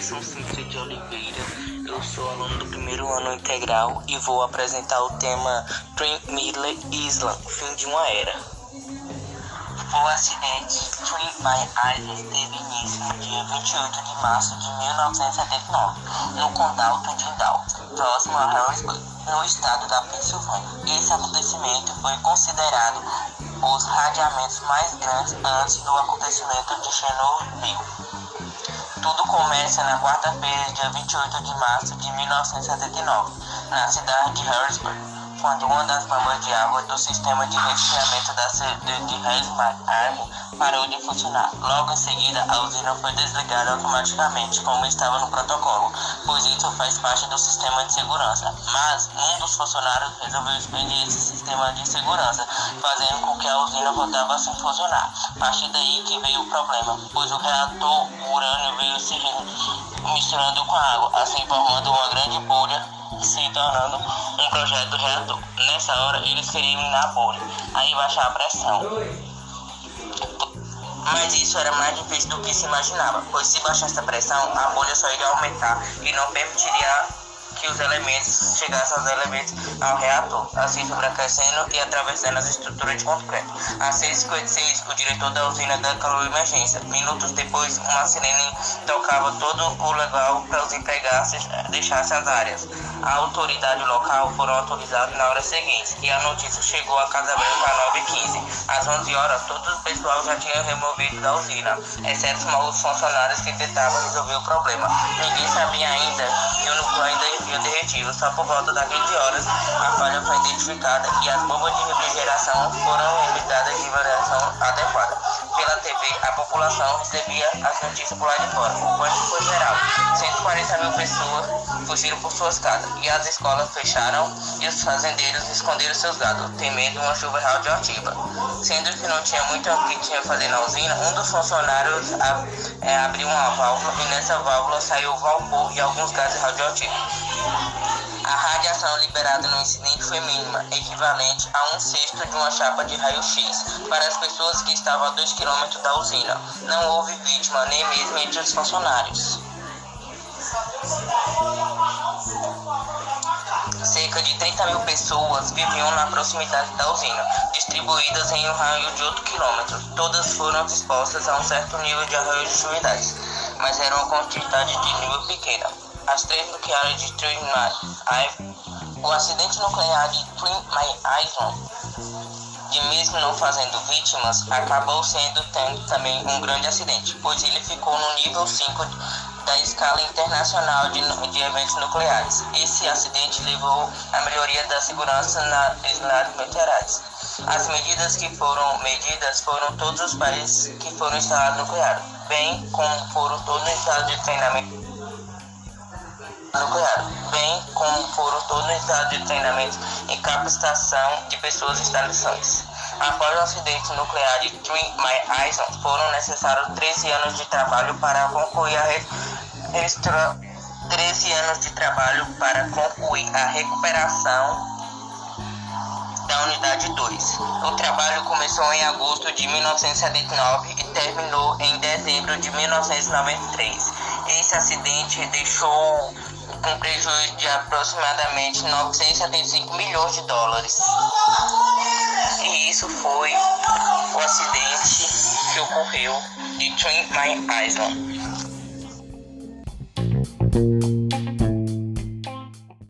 Oliveira, eu sou aluno do primeiro ano integral e vou apresentar o tema Twin Middle Island, fim de uma era. O acidente Twin My Island teve início no dia 28 de março de 1979, no condado de Dalton, próximo a Harrisburg, no estado da Pensilvânia. Esse acontecimento foi considerado os radiamentos mais grandes antes do acontecimento de Chernobyl. Tudo começa na quarta-feira, dia 28 de março de 1979, na cidade de Harrisburg, quando uma das bombas de água do sistema de resfriamento da cidade de Harrisburg parou de funcionar. Logo em seguida, a usina foi desligada automaticamente, como estava no protocolo, pois isso faz parte do sistema de segurança. Mas um dos funcionários resolveu expandir esse sistema de segurança, fazendo com que a usina voltava a funcionar. A partir daí que veio o problema, pois o reator urânio veio se misturando com a água, assim formando uma grande bolha se tornando um projeto reator. Nessa hora, eles queriam eliminar a bolha, aí baixar a pressão. Mas isso era mais difícil do que se imaginava, pois se baixasse a pressão, a bolha só iria aumentar e não permitiria que os elementos chegassem aos elementos ao reator, assim sobreaquecendo e atravessando as estruturas de concreto. Às 6h56, o diretor da usina declarou emergência. Minutos depois, uma sirene tocava todo o legal para os empregados deixassem as áreas. A autoridade local foram autorizados na hora seguinte e a notícia chegou à Casa Branca às 9h15. Às 11 horas, todo o pessoal já tinha removido da usina, exceto os funcionários que tentavam resolver o problema. Ninguém sabia ainda que o núcleo ainda havia. Só por volta das 20 horas, a falha foi identificada e as bombas de refrigeração foram limitadas de variação adequada. A população recebia as notícias por lá de fora. O pânico foi geral. 140 mil pessoas fugiram por suas casas e as escolas fecharam e os fazendeiros esconderam seus gados, temendo uma chuva radioativa. Sendo que não tinha muito o que tinha a fazer na usina, um dos funcionários é, abriu uma válvula e nessa válvula saiu vapor e alguns gases radioativos. A radiação liberada no incidente foi mínima, equivalente a um sexto de uma chapa de raio-x para as pessoas que estavam a 2 km da usina. Não houve vítima, nem mesmo entre os funcionários. Cerca de 30 mil pessoas viviam na proximidade da usina, distribuídas em um raio de 8 km. Todas foram dispostas a um certo nível de radioatividade, mas era uma quantidade de nível pequena as três nucleares de O acidente nuclear de Three Mile Island, de mesmo não fazendo vítimas, acabou sendo tendo também um grande acidente, pois ele ficou no nível 5 da escala internacional de, de eventos nucleares. Esse acidente levou à melhoria da segurança nas islas nucleares. As medidas que foram medidas foram todos os países que foram instalados nucleares, bem como foram todos os estados de treinamento nuclear, bem como foram todos os estados de treinamento e capacitação de pessoas estabelecidas. Após o acidente nuclear de Three Mile Island, foram necessários 13 anos de trabalho para concluir a restra... 13 anos de trabalho para concluir a recuperação da unidade 2. O trabalho começou em agosto de 1979 e terminou em dezembro de 1993. Esse acidente deixou com prejuízo de aproximadamente 975 milhões de dólares. E isso foi o acidente que ocorreu de Twin Mine Island.